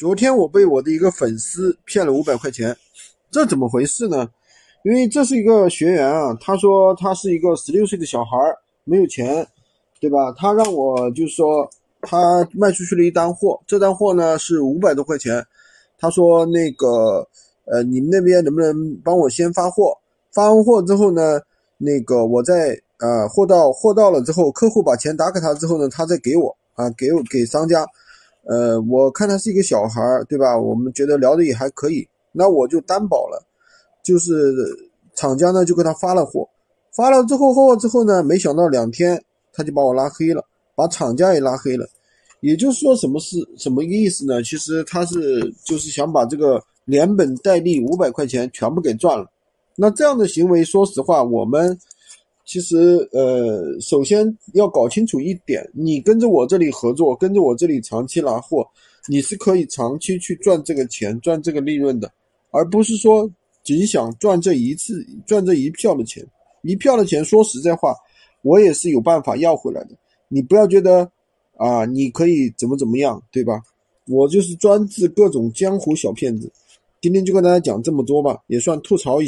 昨天我被我的一个粉丝骗了五百块钱，这怎么回事呢？因为这是一个学员啊，他说他是一个十六岁的小孩儿，没有钱，对吧？他让我就是说他卖出去了一单货，这单货呢是五百多块钱，他说那个呃你们那边能不能帮我先发货？发完货之后呢，那个我在呃货到货到了之后，客户把钱打给他之后呢，他再给我啊给我给商家。呃，我看他是一个小孩儿，对吧？我们觉得聊的也还可以，那我就担保了，就是厂家呢就给他发了货，发了之后货之后呢，没想到两天他就把我拉黑了，把厂家也拉黑了。也就是说，什么是什么意思呢？其实他是就是想把这个连本带利五百块钱全部给赚了。那这样的行为，说实话，我们。其实，呃，首先要搞清楚一点，你跟着我这里合作，跟着我这里长期拿货，你是可以长期去赚这个钱，赚这个利润的，而不是说仅想赚这一次，赚这一票的钱。一票的钱，说实在话，我也是有办法要回来的。你不要觉得啊，你可以怎么怎么样，对吧？我就是专治各种江湖小骗子。今天就跟大家讲这么多吧，也算吐槽一。